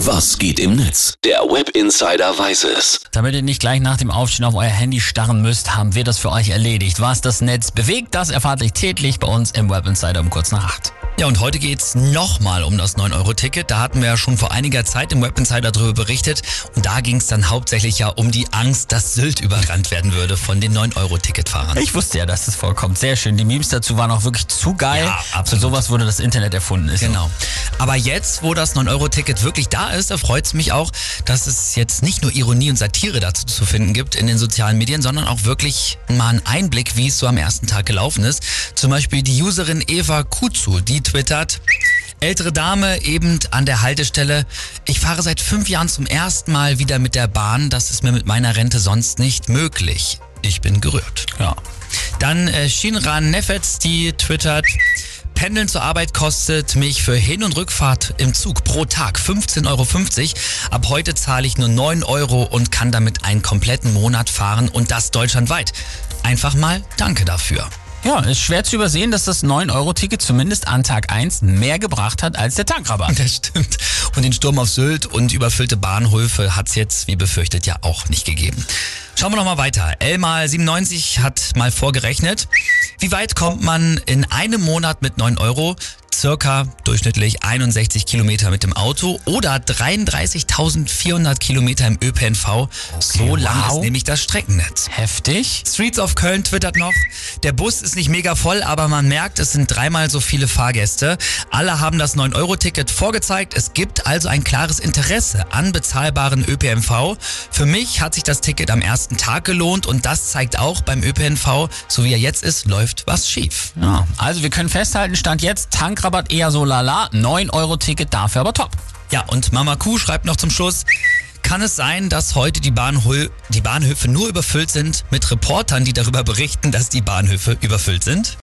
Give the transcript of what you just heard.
Was geht im Netz? Der Web Insider weiß es. Damit ihr nicht gleich nach dem Aufstehen auf euer Handy starren müsst, haben wir das für euch erledigt. Was das Netz bewegt, das erfahrt ihr täglich bei uns im Web Insider um kurz nach acht. Ja, und heute geht's nochmal um das 9-Euro-Ticket. Da hatten wir ja schon vor einiger Zeit im Web Insider darüber berichtet. Und da ging's dann hauptsächlich ja um die Angst, dass Sylt überrannt werden würde von den 9-Euro-Ticketfahrern. Ich wusste ja, dass das vorkommt. Sehr schön. Die Memes dazu waren auch wirklich zu geil. Ja, absolut. Für sowas wurde das Internet erfunden. Ist so. Genau. Aber jetzt, wo das 9-Euro-Ticket wirklich da ist, da freut's mich auch, dass es jetzt nicht nur Ironie und Satire dazu zu finden gibt in den sozialen Medien, sondern auch wirklich mal einen Einblick, wie es so am ersten Tag gelaufen ist. Zum Beispiel die Userin Eva Kuzu, die twittert, Ältere Dame eben an der Haltestelle. Ich fahre seit fünf Jahren zum ersten Mal wieder mit der Bahn. Das ist mir mit meiner Rente sonst nicht möglich. Ich bin gerührt. Ja. Dann äh, Shinran Nefetz, die twittert. Pendeln zur Arbeit kostet mich für Hin- und Rückfahrt im Zug pro Tag 15,50 Euro. Ab heute zahle ich nur 9 Euro und kann damit einen kompletten Monat fahren und das deutschlandweit. Einfach mal Danke dafür. Ja, ist schwer zu übersehen, dass das 9-Euro-Ticket zumindest an Tag 1 mehr gebracht hat als der Tankrabatt. Das stimmt. Und den Sturm auf Sylt und überfüllte Bahnhöfe hat's jetzt, wie befürchtet, ja auch nicht gegeben. Schauen wir noch mal weiter. Elmal97 hat mal vorgerechnet, wie weit kommt man in einem Monat mit 9 Euro? Circa durchschnittlich 61 Kilometer mit dem Auto oder 33.400 Kilometer im ÖPNV. so lang wow. ist nämlich das Streckennetz. Heftig. Streets of Köln twittert noch, der Bus ist nicht mega voll, aber man merkt, es sind dreimal so viele Fahrgäste. Alle haben das 9-Euro-Ticket vorgezeigt. Es gibt also ein klares Interesse an bezahlbaren ÖPNV. Für mich hat sich das Ticket am ersten Tag gelohnt und das zeigt auch beim ÖPNV, so wie er jetzt ist, läuft was schief. Ja, also wir können festhalten, Stand jetzt, Tankrabatt eher so lala, 9-Euro-Ticket dafür aber top. Ja, und Mama Kuh schreibt noch zum Schluss, kann es sein, dass heute die, Bahnhö die Bahnhöfe nur überfüllt sind mit Reportern, die darüber berichten, dass die Bahnhöfe überfüllt sind?